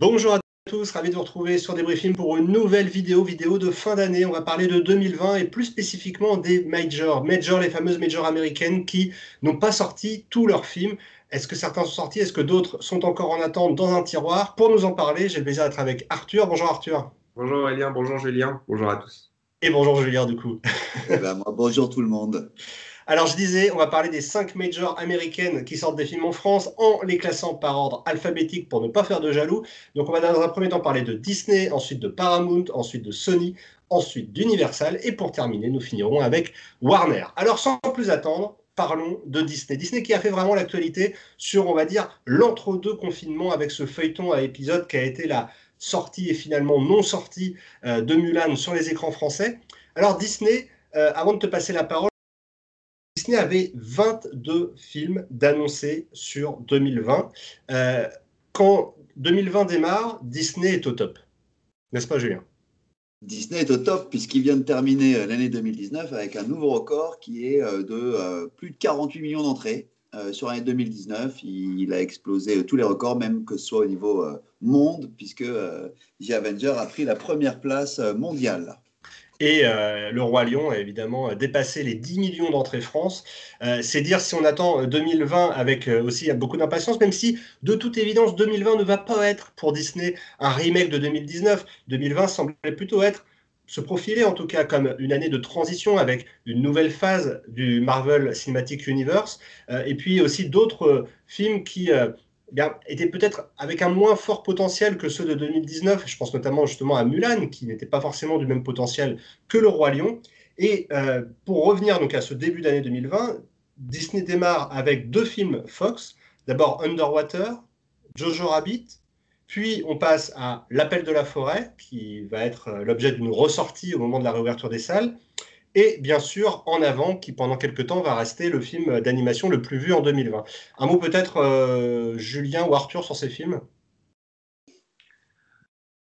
Bonjour à tous, ravi de vous retrouver sur Débriefing pour une nouvelle vidéo, vidéo de fin d'année. On va parler de 2020 et plus spécifiquement des majors. Majors, les fameuses majors américaines qui n'ont pas sorti tous leurs films. Est-ce que certains sont sortis? Est-ce que d'autres sont encore en attente dans un tiroir? Pour nous en parler, j'ai le plaisir d'être avec Arthur. Bonjour Arthur. Bonjour Aurélien, bonjour Julien, bonjour à tous. Et bonjour Julien du coup. Eh ben, moi, bonjour tout le monde. Alors, je disais, on va parler des cinq majors américaines qui sortent des films en France en les classant par ordre alphabétique pour ne pas faire de jaloux. Donc, on va dans un premier temps parler de Disney, ensuite de Paramount, ensuite de Sony, ensuite d'Universal. Et pour terminer, nous finirons avec Warner. Alors, sans plus attendre, parlons de Disney. Disney qui a fait vraiment l'actualité sur, on va dire, l'entre-deux confinement avec ce feuilleton à épisode qui a été la sortie et finalement non sortie euh, de Mulan sur les écrans français. Alors, Disney, euh, avant de te passer la parole, Disney avait 22 films d'annoncés sur 2020. Euh, quand 2020 démarre, Disney est au top. N'est-ce pas, Julien? Disney est au top puisqu'il vient de terminer euh, l'année 2019 avec un nouveau record qui est euh, de plus de 48 millions d'entrées. sur l'année 2019, il, a explosé tous les records, même que ce soit au niveau monde, puisque The Avenger a pris la première place mondiale. Et euh, le Roi Lion a évidemment dépassé les 10 millions d'entrées France. Euh, c'est dire si on attend 2020 euh, avec aussi beaucoup d'impatience, même si de toute évidence 2020 ne va pas être pour Disney un remake de 2019. 2020 semblait plutôt être se profiler en tout cas comme une année de transition avec une nouvelle phase du Marvel Cinematic Universe et puis aussi d'autres films qui était peut-être avec un moins fort potentiel que ceux de 2019. Je pense notamment justement à Mulan, qui n'était pas forcément du même potentiel que Le Roi Lion. Et euh, pour revenir donc à ce début d'année 2020, Disney démarre avec deux films Fox. D'abord Underwater, Jojo Rabbit, puis on passe à L'Appel de la forêt, qui va être euh, l'objet d'une ressortie au moment de la réouverture des salles et bien sûr En avant, qui pendant quelques temps va rester le film d'animation le plus vu en 2020. Un mot peut-être, euh, Julien ou Arthur, sur ces films?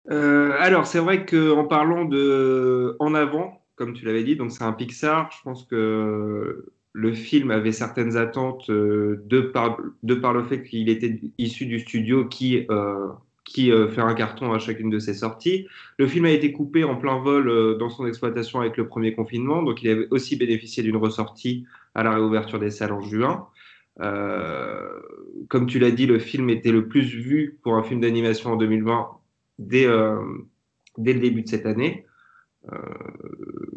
Euh, Alors, c'est vrai qu'en parlant de En avant, comme tu l'avais dit, donc c'est un Pixar, je pense que le film avait certaines attentes euh, de, par, de par le fait qu'il était issu du studio qui qui euh, fait un carton à chacune de ses sorties. Le film a été coupé en plein vol euh, dans son exploitation avec le premier confinement, donc il avait aussi bénéficié d'une ressortie à la réouverture des salles en juin. Euh, comme tu l'as dit, le film était le plus vu pour un film d'animation en 2020 dès, le début de cette année.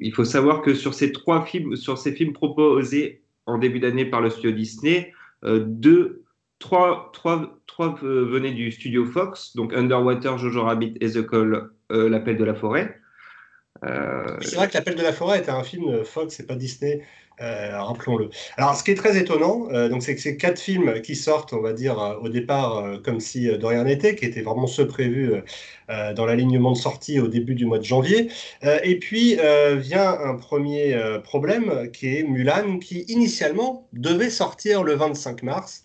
il faut savoir que sur ces trois films, sur ces films proposés en début d'année par le studio Disney, deux trois, trois, trois euh, venaient du studio Fox, donc Underwater, Jojo Rabbit et The Call, L'Appel de la Forêt. Euh, c'est vrai que L'Appel de la Forêt était un film Fox et pas Disney. Euh, rappelons-le. Alors, ce qui est très étonnant, donc, c'est que ces quatre films qui sortent, on va dire, au départ, comme si de rien n'était, qui étaient vraiment ceux prévus dans l'alignement de sortie au début du mois de janvier. et puis, vient un premier problème qui est Mulan, qui initialement devait sortir le 25 mars.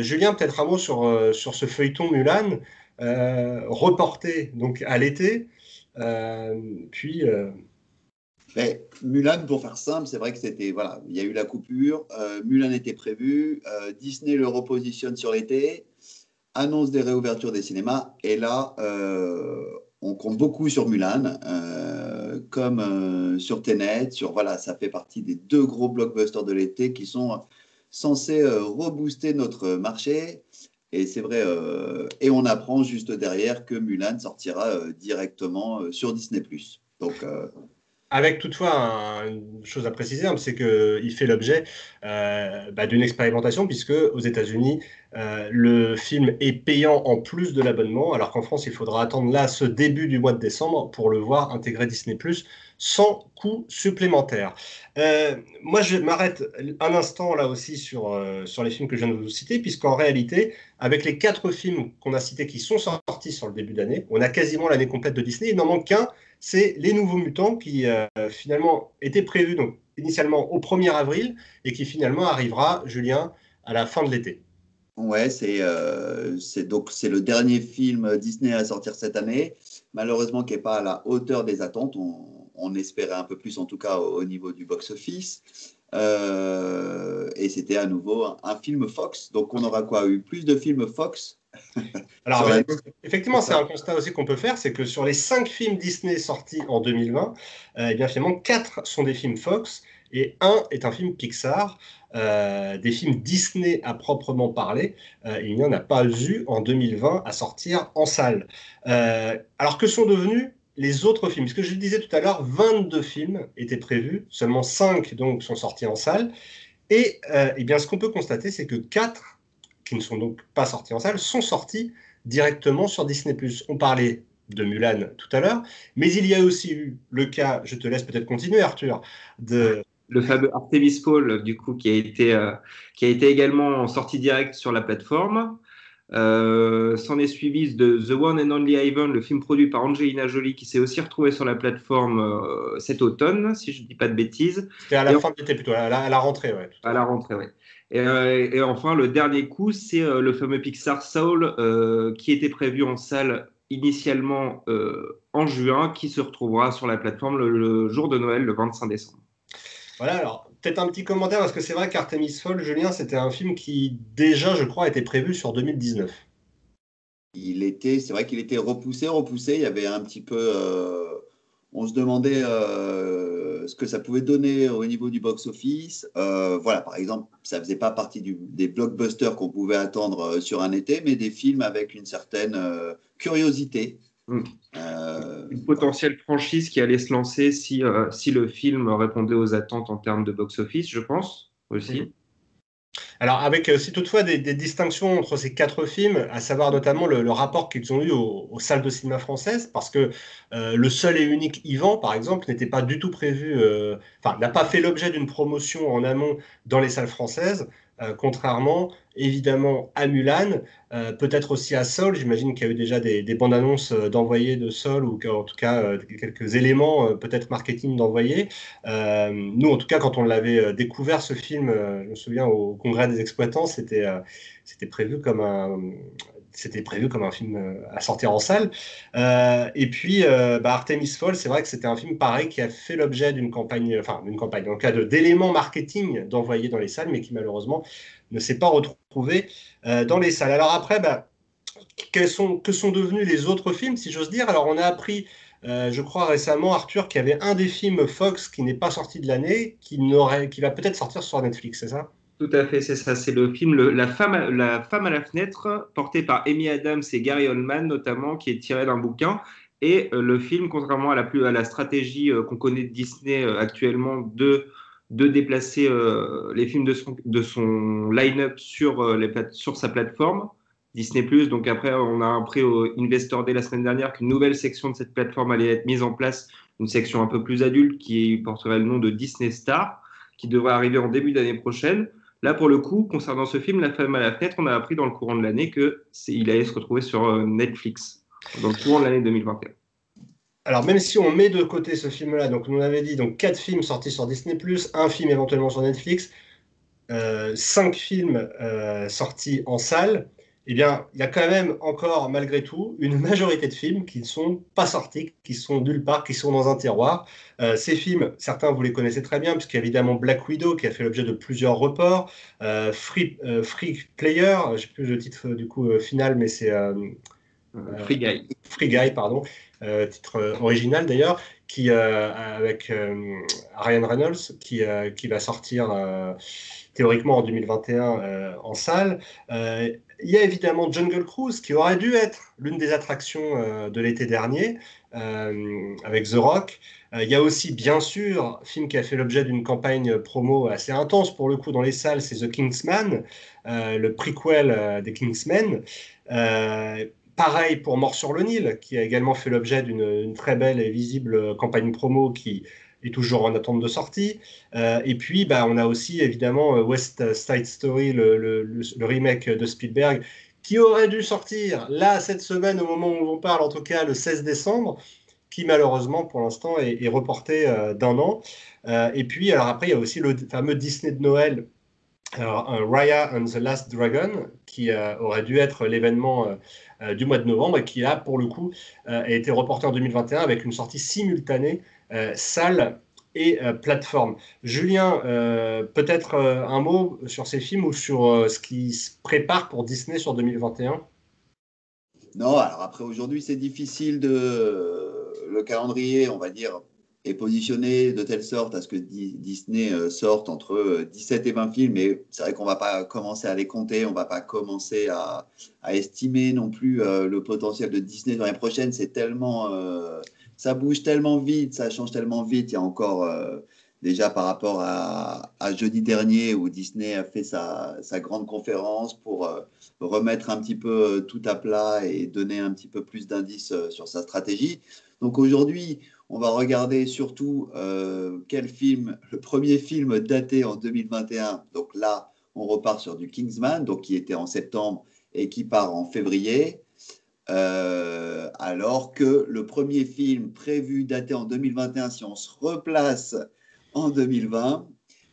Julien, peut-être un mot sur, sur ce feuilleton Mulan, reporté donc à l'été. puis mais Mulan, pour faire simple, c'est vrai que c'était voilà, il y a eu la coupure. Euh, Mulan était prévu. Euh, Disney le repositionne sur l'été, annonce des réouvertures des cinémas, et là, euh, on compte beaucoup sur Mulan, comme sur Tenet. Sur voilà, ça fait partie des deux gros blockbusters de l'été qui sont censés rebooster notre marché. Et c'est vrai, et on apprend juste derrière que Mulan sortira directement sur Disney+. Donc avec toutefois une chose à préciser, hein, c'est qu'il fait l'objet euh, bah, d'une expérimentation, puisque aux États-Unis, euh, le film est payant en plus de l'abonnement, alors qu'en France, il faudra attendre là ce début du mois de décembre pour le voir intégrer Disney ⁇ sans coût supplémentaire. Euh, moi, je m'arrête un instant là aussi sur, sur les films que je viens de vous citer, puisqu'en réalité, avec les quatre films qu'on a cités qui sont sortis sur le début d'année, on a quasiment l'année complète de Disney, il n'en manque qu'un c'est les nouveaux mutants qui euh, finalement étaient prévus donc, initialement au 1er avril et qui finalement arrivera, Julien, à la fin de l'été. Ouais, c'est euh, donc c'est le dernier film Disney à sortir cette année, malheureusement qui n'est pas à la hauteur des attentes. On, espérait un peu plus en tout cas au, niveau du box-office. Euh, et c'était à nouveau un, film Fox. Donc on aura quoi? Eu plus de films Fox Alors, effectivement, c'est un constat aussi qu'on peut faire, c'est que sur les cinq films Disney sortis en 2020, eh bien finalement, quatre sont des films Fox et un est un film Pixar. Euh, des films Disney à proprement parler, euh, il n'y en a pas eu en 2020 à sortir en salle. Euh, alors que sont devenus les autres films? Ce que je disais tout à l'heure, 22 films étaient prévus, seulement 5 donc sont sortis en salle. Et, eh bien, ce qu'on peut constater, c'est que 4 qui ne sont donc pas sortis en salle sont sortis directement sur Disney+. On parlait de Mulan tout à l'heure, mais il y a aussi eu le cas, je te laisse peut-être continuer Arthur, de le fameux Artemis Paul, du coup, qui a été, euh, qui a été également sorti direct sur la plateforme. Euh, S'en est suivi de The One and Only Ivan, le film produit par Angelina Jolie, qui s'est aussi retrouvé sur la plateforme euh, cet automne, si je ne dis pas de bêtises. C'était à la fin de l'été plutôt, à la, rentrée, ouais. À la rentrée, oui. Et, euh, et, enfin, le dernier coup, c'est le fameux Pixar Soul, qui était prévu en salle initialement en juin, qui se retrouvera sur la plateforme le jour de Noël, le 25 décembre. Voilà, alors peut-être un petit commentaire, parce que c'est vrai qu'Artemis Fall, Julien, c'était un film qui déjà, je crois, était prévu sur 2019. Il était, c'est vrai qu'il était repoussé, repoussé. Il y avait un petit peu. Euh, on se demandait euh, ce que ça pouvait donner au niveau du box-office. Euh, voilà, par exemple, ça faisait pas partie des blockbusters qu'on pouvait attendre sur un été, mais des films avec une certaine curiosité. Mm. Euh, une potentielle franchise qui allait se lancer si, euh, si le film répondait aux attentes en termes de box-office, je pense aussi. Mm. Alors, avec aussi toutefois des, distinctions entre ces quatre films, à savoir notamment le, rapport qu'ils ont eu aux, salles de cinéma françaises, parce que euh, le seul et unique Ivan, par exemple, n'était pas du tout prévu, enfin, n'a pas fait l'objet d'une promotion en amont dans les salles françaises. Euh, contrairement évidemment à Mulan, euh, peut-être aussi à Sol. J'imagine qu'il y a eu déjà des, bandes annonces euh, d'envoyer de Sol ou en tout cas quelques éléments peut-être marketing d'envoyer. nous, en tout cas, quand on l'avait découvert ce film, je me souviens au congrès des exploitants, c'était c'était prévu comme un c'était prévu comme un film euh, à sortir en salle. Euh, et puis, euh, bah, Artemis Fall, c'est vrai que c'était un film pareil qui a fait l'objet d'une campagne, enfin d'une campagne, le cas d'éléments marketing d'envoyer dans les salles, mais qui malheureusement ne s'est pas retrouvé dans les salles. Alors après, bah, sont, que sont devenus les autres films, si j'ose dire? Alors on a appris je crois récemment, Arthur, qu'il y avait un des films Fox qui n'est pas sorti de l'année, qui, qui va peut-être sortir sur Netflix, c'est ça? Tout à fait, c'est ça. C'est le film la, femme à, la femme à la fenêtre, porté par Amy Adams et Gary Oldman notamment, qui est tiré d'un bouquin. Et euh, le film, contrairement à la, plus, la stratégie euh, qu'on connaît de Disney euh, actuellement de, de déplacer les films de son, de son line-up sur, les sur sa plateforme, Disney+. Donc après, on a appris au Investor Day la semaine dernière qu'une nouvelle section de cette plateforme allait être mise en place, une section un peu plus adulte qui porterait le nom de Disney Star, qui devrait arriver en début d'année prochaine. Là, pour le coup, concernant ce film, La femme à la fenêtre, on a appris dans le courant de l'année qu'il allait se retrouver sur euh, Netflix, dans le courant de l'année 2021. Alors, même si on met de côté ce film-là, donc on avait dit donc quatre films sortis sur Disney+, un film éventuellement sur Netflix, euh, cinq films euh, sortis en salle, eh bien, il y a quand même encore, malgré tout, une majorité de films qui ne sont pas sortis, qui sont nulle part, qui sont dans un tiroir. Euh, ces films, certains, vous les connaissez très bien, puisqu'il y a évidemment Black Widow, qui a fait l'objet de plusieurs reports, euh, Free, euh, Free, Player, je ne sais plus le titre du coup final, mais c'est... Free Guy. Free Guy, pardon, titre original d'ailleurs, qui, avec Ryan Reynolds, qui, qui va sortir théoriquement en 2021 en salle. Il y a évidemment Jungle Cruise qui aurait dû être l'une des attractions euh, de l'été dernier euh, avec The Rock. Euh, il y a aussi, bien sûr, film qui a fait l'objet d'une campagne promo assez intense pour le coup dans les salles, c'est The Kingsman, le prequel des Kingsmen. pareil pour Mort sur le Nil, qui a également fait l'objet d'une très belle et visible campagne promo qui est toujours en attente de sortie. Euh, et puis, bah, on a aussi évidemment euh, West Side Story, le, remake de Spielberg, qui aurait dû sortir là cette semaine, au moment où on parle, en tout cas le 16 décembre, qui malheureusement pour l'instant est, reporté euh, d'un an. et puis, alors après, il y a aussi le fameux Disney de Noël. Raya and the Last Dragon, qui aurait dû être l'événement du mois de novembre et qui a, pour le coup, a été reporté en 2021 avec une sortie simultanée salle et euh, plateforme. Julien, euh, peut-être un mot sur ces films ou sur ce qui se prépare pour Disney sur 2021 Non, alors après aujourd'hui c'est difficile de le calendrier, on va dire, est positionné de telle sorte à ce que Disney euh, sorte entre 17 et 20 films. Mais c'est vrai qu'on va pas commencer à les compter, on va pas commencer à, estimer non plus le potentiel de Disney dans les prochaines. C'est tellement, ça bouge tellement vite, ça change tellement vite. Il y a encore déjà par rapport à, jeudi dernier où Disney a fait sa, grande conférence pour euh, remettre un petit peu euh, tout à plat et donner un petit peu plus d'indices euh, sur sa stratégie. Donc aujourd'hui, on va regarder surtout quel film, le premier film daté en 2021. Donc là, on repart sur du Kingsman, donc qui était en septembre et qui part en février. Alors que le premier film prévu daté en 2021, si on se replace en 2020.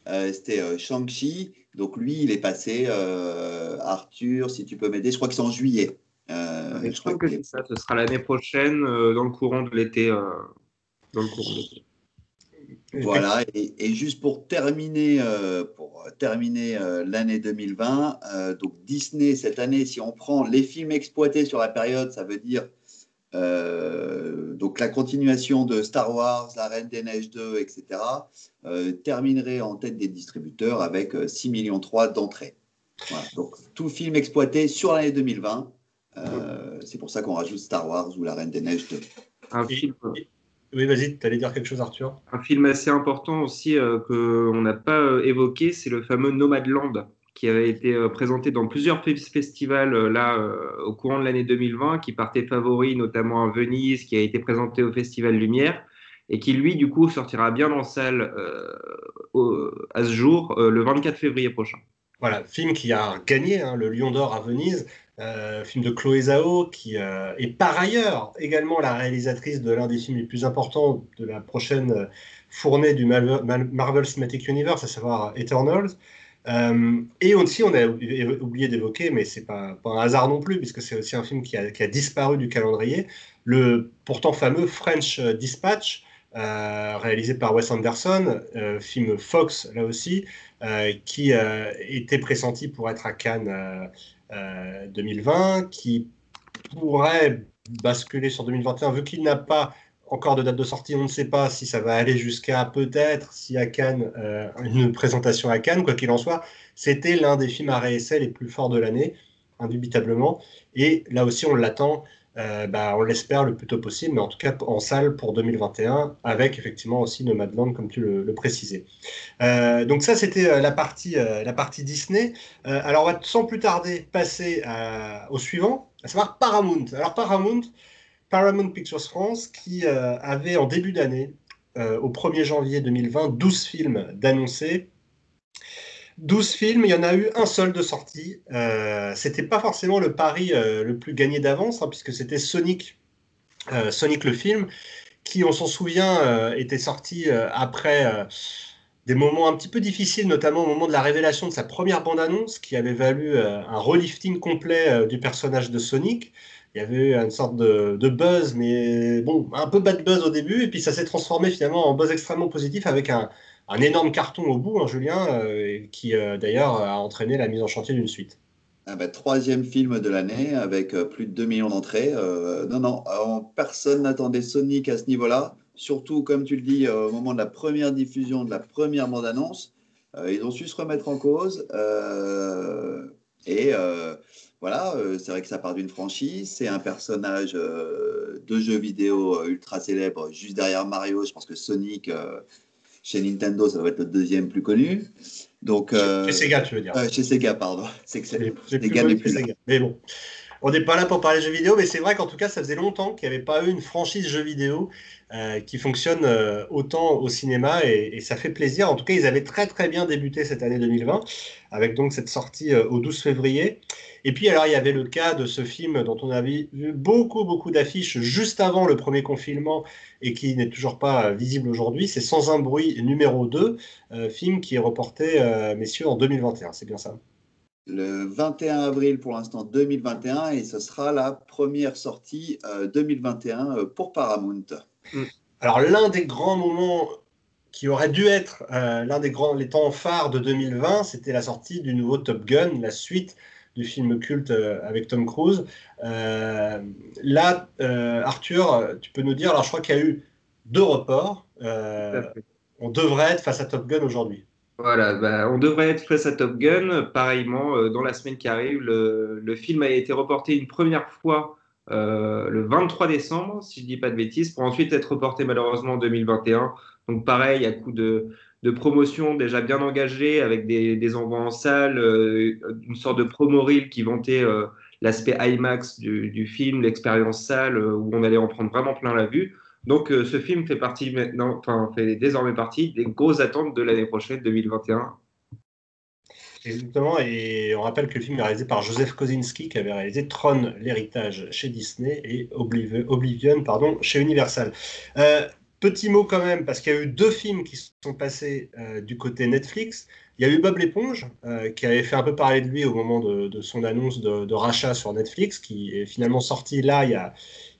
Euh, c'était euh, Shang-Chi. Donc lui, il est passé. Euh, Arthur, si tu peux m'aider, je crois que c'est en juillet. je, crois que, ça. Ce sera l'année prochaine, dans le courant de l'été. dans le courant de l'été. Voilà, et, juste pour terminer, pour terminer l'année 2020, donc Disney cette année, si on prend les films exploités sur la période, ça veut dire euh, donc la continuation de Star Wars, La Reine des Neiges 2, etc., euh, terminerait en tête des distributeurs avec 6 euh, millions 3 d'entrées. donc tout film exploité sur l'année 2020, c'est pour ça qu'on rajoute Star Wars ou La Reine des Neiges 2. Un film. Oui, vas-y, tu allais dire quelque chose, Arthur. Un film assez important aussi qu'on n'a pas évoqué, c'est le fameux Nomadland qui avait été euh, présenté dans plusieurs festivals euh, là euh, au courant de l'année 2020, qui partait favori notamment à Venise, qui a été présenté au Festival Lumière et qui lui du coup sortira bien en salle à ce jour le 24 février prochain. Voilà, film qui a gagné hein, le Lion d'Or à Venise, film de Chloé Zhao, qui est par ailleurs également la réalisatrice de l'un des films les plus importants de la prochaine fournée du Marvel Cinematic Universe, à savoir Eternals. Euh, et aussi, on a oublié d'évoquer, mais c'est pas, pas un hasard non plus, puisque c'est aussi un film qui a, disparu du calendrier, le pourtant fameux French Dispatch, euh, réalisé par Wes Anderson, euh, film Fox là aussi, qui était pressenti pour être à Cannes 2020, qui pourrait basculer sur 2021, vu qu'il n'a pas encore de date de sortie, on ne sait pas si ça va aller jusqu'à peut-être, si à Cannes, euh, une présentation à Cannes, quoi qu'il en soit, c'était l'un des films à réessai les plus forts de l'année, indubitablement. Et là aussi, on l'attend, euh, bah, on l'espère le plus tôt possible, mais en tout cas en salle pour 2021, avec effectivement aussi Nomadland, comme tu le, précisais. Euh, donc ça, c'était la, partie, la partie Disney. alors, on va sans plus tarder passer au suivant, à savoir Paramount. Alors, Paramount, Paramount Pictures France qui euh, avait en début d'année, euh, au 1er janvier 2020, 12 films d'annoncés. 12 films, il y en a eu un seul de sortie. Euh, c'était pas forcément le pari euh, le plus gagné d'avance, hein, puisque c'était Sonic, Sonic le film, qui, on s'en souvient, était sorti après des moments un petit peu difficiles, notamment au moment de la révélation de sa première bande-annonce, qui avait valu un relifting complet du personnage de Sonic il y avait eu une sorte de, buzz, mais bon, un peu bad buzz au début, et puis ça s'est transformé finalement en buzz extrêmement positif avec un, énorme carton au bout, hein, Julien, euh, qui euh, d'ailleurs a entraîné la mise en chantier d'une suite. Ah bah, troisième film de l'année avec euh, plus de 2 millions d'entrées. non, non, personne n'attendait Sonic à ce niveau-là. Surtout, comme tu le dis, au moment de la première diffusion, de la première bande-annonce, ils ont su se remettre en cause. et voilà, c'est vrai que ça part d'une franchise. C'est un personnage de jeu vidéo ultra célèbre, juste derrière Mario. Je pense que Sonic, chez Nintendo, ça doit être le deuxième plus connu. Donc, chez, Sega, tu veux dire Chez Sega, pardon. C'est que c'est Sega plus Sega. Mais bon. On n'est pas là pour parler jeux vidéo, mais c'est vrai qu'en tout cas, ça faisait longtemps qu'il n'y avait pas eu une franchise jeux vidéo qui fonctionne autant au cinéma et, ça fait plaisir. En tout cas, ils avaient très très bien débuté cette année 2020 avec donc cette sortie au 12 février. Et puis, alors, il y avait le cas de ce film dont on avait vu beaucoup, beaucoup d'affiches juste avant le premier confinement et qui n'est toujours pas visible aujourd'hui. C'est Sans un bruit numéro 2, euh, film qui est reporté, euh, messieurs, en 2021. C'est bien ça? Le 21 avril pour l'instant 2021 et ce sera la première sortie 2021 euh, pour Paramount. Mm. Alors, l'un des grands moments qui aurait dû être l'un des grands les temps phares de 2020, c'était la sortie du nouveau Top Gun, la suite du film culte avec Tom Cruise. là, Arthur, tu peux nous dire, alors je crois qu'il y a eu deux reports. on devrait être face à Top Gun aujourd'hui. Voilà, bah, on devrait être face à Top Gun. Pareillement, dans la semaine qui arrive, le, film a été reporté une première fois euh, le 23 décembre, si je dis pas de bêtises, pour ensuite être reporté malheureusement en 2021. Donc pareil, à coup de, promotion déjà bien engagée, avec des, envois en salle, euh, une sorte de promo reel qui vantait euh, l'aspect IMAX du, du film, l'expérience salle, où on allait en prendre vraiment plein la vue. Donc ce film fait partie maintenant, enfin fait désormais partie des grosses attentes de l'année prochaine, 2021, Exactement, et on rappelle que le film est réalisé par Joseph Kosinski, qui avait réalisé Tron, l'héritage chez Disney, et Oblivion, pardon, chez Universal. Euh, petit mot quand même, parce qu'il y a eu deux films qui sont passés euh, du côté Netflix. Il y a eu Bob l'éponge, euh, qui avait fait un peu parler de lui au moment de, son annonce de, rachat sur Netflix, qui est finalement sorti là a,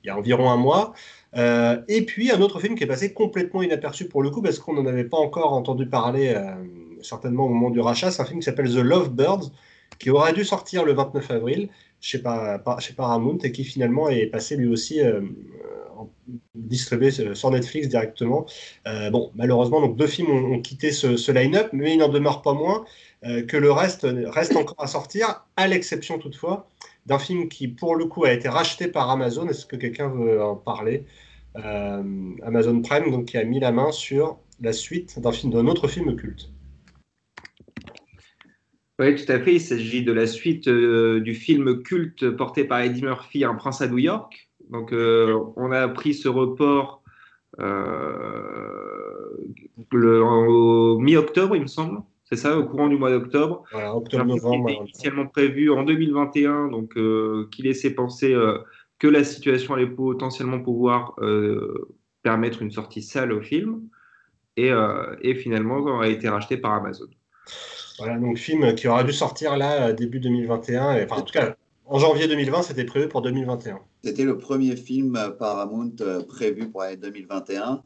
il y a environ un mois. Et puis un autre film qui est passé complètement inaperçu pour le coup, parce qu'on n'en avait pas encore entendu parler certainement au moment du rachat. C'est un film qui s'appelle The Lovebirds, qui aurait dû sortir le 29 avril chez, Paramount et qui finalement est passé lui aussi euh, distribué sur Netflix directement. Euh, bon, malheureusement, donc deux films ont, quitté ce, line-up, mais il n'en demeure pas moins euh, que le reste reste encore à sortir, à l'exception toutefois d'un film qui, pour le coup, a été racheté par Amazon. Est-ce que quelqu'un veut en parler? Amazon Prime, donc, qui a mis la main sur la suite d'un film, d'un autre film culte. Oui, tout à fait. Il s'agit de la suite euh, du film culte porté par Eddie Murphy, Un prince à New York. Donc, euh, on a pris ce report euh, le, au mi-octobre, il me semble. C'est ça, au courant du mois d'octobre. Voilà, octobre-novembre. Initialement prévu en 2021, donc qui laissait penser que la situation allait potentiellement pouvoir permettre une sortie sale au film. Et, et finalement, a été racheté par Amazon. Voilà, donc film qui aura dû sortir là début 2021. enfin, en tout cas, en janvier 2020, c'était prévu pour 2021. C'était le premier film Paramount euh, prévu pour l'année 2021.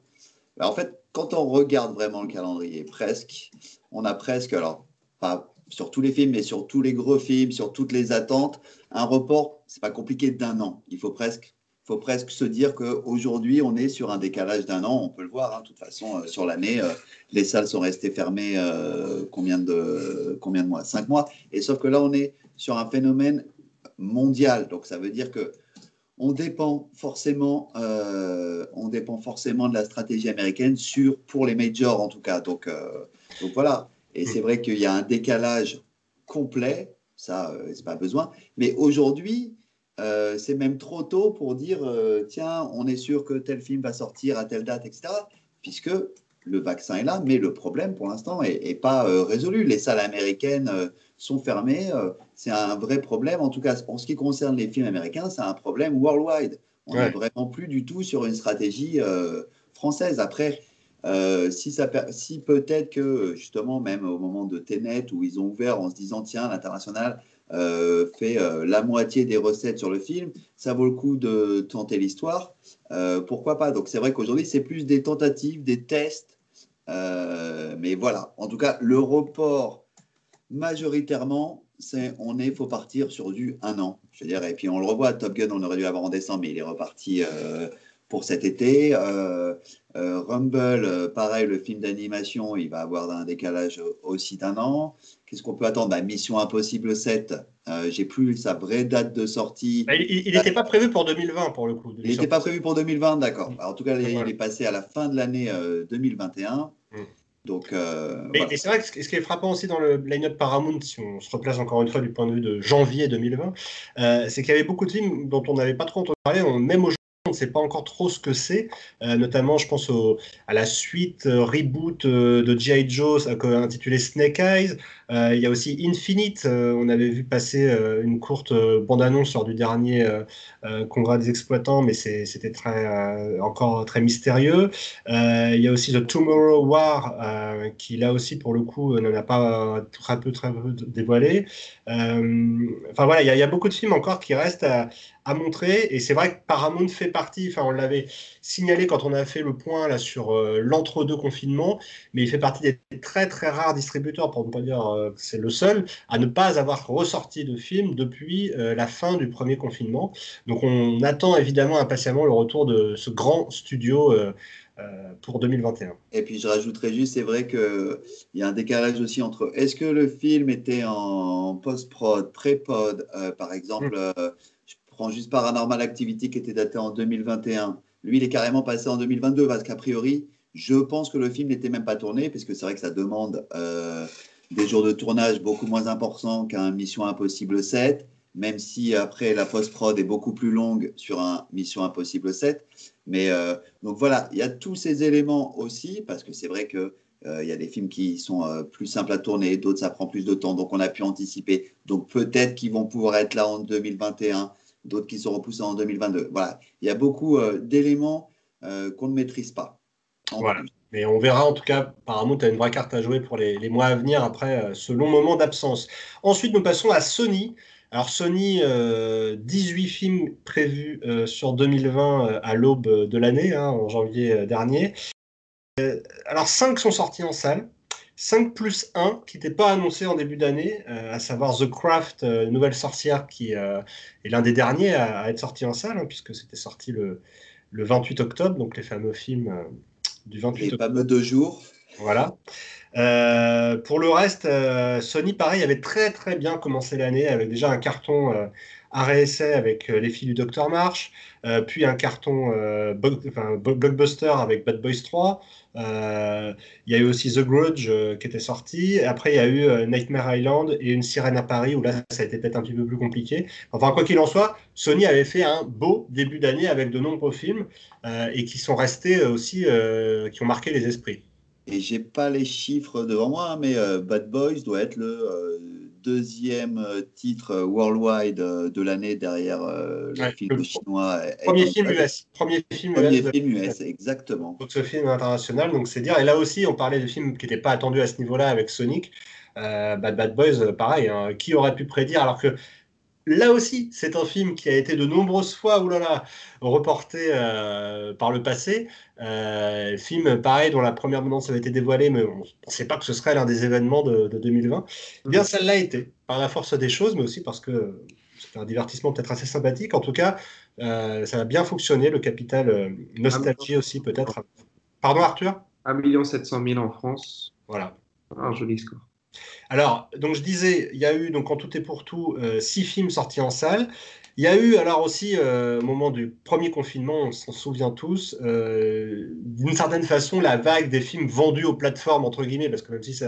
en fait, quand on regarde vraiment le calendrier, presque, on a presque, alors pas sur tous les films, mais sur tous les gros films, sur toutes les attentes, un report, c'est pas compliqué d'un an. Il faut presque faut presque se dire qu'aujourd'hui, on est sur un décalage d'un an. On peut le voir, hein, de toute façon, euh, sur l'année, euh, les salles sont restées fermées euh, combien, de, combien de mois? Cinq mois. Et sauf que là, on est sur un phénomène mondial. Donc, ça veut dire que on dépend forcément, on dépend forcément de la stratégie américaine sur, pour les majors en tout cas. Donc, donc voilà. Et c'est vrai qu'il y a un décalage complet. Ça, c'est pas besoin. Mais aujourd'hui, euh, c'est même trop tôt pour dire euh, tiens, on est sûr que tel film va sortir à telle date, etc. Puisque le vaccin est là, mais le problème pour l'instant n'est pas euh, résolu. Les salles américaines sont fermées. c'est un vrai problème. En tout cas, en ce qui concerne les films américains, c'est un problème worldwide. On n'est vraiment plus du tout sur une stratégie française. Après, si, si peut-être que justement, même au moment de Tenet, où ils ont ouvert en se disant tiens, l'international euh, fait euh, la moitié des recettes sur le film, ça vaut le coup de tenter l'histoire. Euh, pourquoi pas? Donc c'est vrai qu'aujourd'hui, c'est plus des tentatives, des tests. mais voilà, en tout cas, le report, majoritairement, c'est on est, faut partir sur du un an. Je veux dire, et puis on le revoit, Top Gun, on aurait dû l'avoir en décembre, mais il est reparti pour cet été. Rumble, pareil, le film d'animation, il va avoir un décalage aussi d'un an. Qu'est-ce qu'on peut attendre? Bah, Mission Impossible 7, euh, j'ai plus sa vraie date de sortie. Bah, il n'était pas prévu pour 2020 pour le coup. Il n'était pas prévu pour 2020, d'accord. En tout cas, il, est passé à la fin de l'année 2021. Euh, mm. Donc, euh, et, c'est vrai que ce qui est frappant aussi dans le line-up Paramount, si on se replace encore une fois du point de vue de janvier 2020, c'est qu'il y avait beaucoup de films dont on n'avait pas trop entendu parler, même aujourd'hui on ne sait pas encore trop ce que c'est. Euh, notamment, je pense à la suite euh, reboot euh, de G.I. Joe intitulée Snake Eyes. Il y a aussi Infinite. on avait vu passer une courte bande-annonce lors du dernier congrès des exploitants, mais c'était encore très mystérieux. il y a aussi The Tomorrow War, qui là aussi, pour le coup, n'en a pas très peu, très peu dévoilé. enfin voilà, il y, a, beaucoup de films encore qui restent à, montrer. Et c'est vrai que Paramount fait partie, enfin on l'avait signalé quand on a fait le point là sur euh, l'entre-deux confinement, mais il fait partie des très très rares distributeurs, pour ne pas dire euh, c'est le seul à ne pas avoir ressorti de film depuis euh, la fin du premier confinement. Donc on attend évidemment impatiemment le retour de ce grand studio pour 2021. Et puis je rajouterais juste, c'est vrai qu'il y a un décalage aussi entre est-ce que le film était en post-prod, pré-pod, par exemple, mm. je prends juste Paranormal Activity qui était daté en 2021. Lui, il est carrément passé en 2022 parce qu'a priori, je pense que le film n'était même pas tourné, puisque c'est vrai que ça demande euh, des jours de tournage beaucoup moins importants qu'un Mission Impossible 7, même si après la post-prod est beaucoup plus longue sur un Mission Impossible 7. Mais euh, donc voilà, il y a tous ces éléments aussi, parce que c'est vrai qu'il euh, y a des films qui sont plus simples à tourner, d'autres ça prend plus de temps, donc on a pu anticiper. Donc peut-être qu'ils vont pouvoir être là en 2021, d'autres qui seront repoussés en 2022. Voilà, il y a beaucoup d'éléments qu'on ne maîtrise pas. Voilà. Mais on verra en tout cas, apparemment, tu as une vraie carte à jouer pour les, mois à venir après euh, ce long moment d'absence. Ensuite, nous passons à Sony. Alors Sony, 18 euh, films prévus euh, sur 2020 à l'aube de l'année, hein, en janvier dernier. alors 5 sont sortis en salle. 5 plus 1 qui n'était pas annoncé en début d'année, à savoir The Craft, Nouvelle Sorcière, qui est l'un des derniers à, être sorti en salle, hein, puisque c'était sorti le, le, 28 octobre, donc les fameux films du 28 Les fameux deux jours. Voilà. Euh, pour le reste, euh, Sony, pareil, avait très très bien commencé l'année avec déjà un carton euh, arrêt essai avec Les filles du Docteur March, puis un carton blockbuster avec Bad Boys 3. Il y a eu aussi The Grudge qui était sorti. Après, il y a eu Nightmare Island et Une sirène à Paris où là, ça a été peut-être un petit peu plus compliqué. Enfin, quoi qu'il en soit, Sony avait fait un beau début d'année avec de nombreux films et qui sont restés aussi, qui ont marqué les esprits et j'ai pas les chiffres devant moi, mais euh, Bad Boys doit être le euh, deuxième euh, titre worldwide de l'année derrière le film chinois. Premier film US. Premier film premier US. Film US exactement. Donc ce film international, donc c'est dire. Et là aussi, on parlait de films qui n'étaient pas attendus à ce niveau-là avec Sonic. Bad, Bad Boys, pareil. Hein. qui aurait pu prédire alors que Là aussi, c'est un film qui a été de nombreuses fois oulala, reporté euh, par le passé. Euh, film pareil dont la première annonce avait été dévoilée, mais on ne pensait pas que ce serait l'un des événements de, 2020. Eh bien, ça l'a été, par la force des choses, mais aussi parce que c'était un divertissement peut-être assez sympathique. En tout cas, euh, ça a bien fonctionné. Le capital nostalgie aussi, peut-être. Pardon, Arthur? 1 700 000 en France. Voilà. Un joli score. Alors, donc je disais, il y a eu, donc en tout et pour tout, euh, six films sortis en salle. Il y a eu alors aussi, euh, au moment du premier confinement, on s'en souvient tous, euh, d'une certaine façon, la vague des films vendus aux plateformes, entre guillemets, parce que même si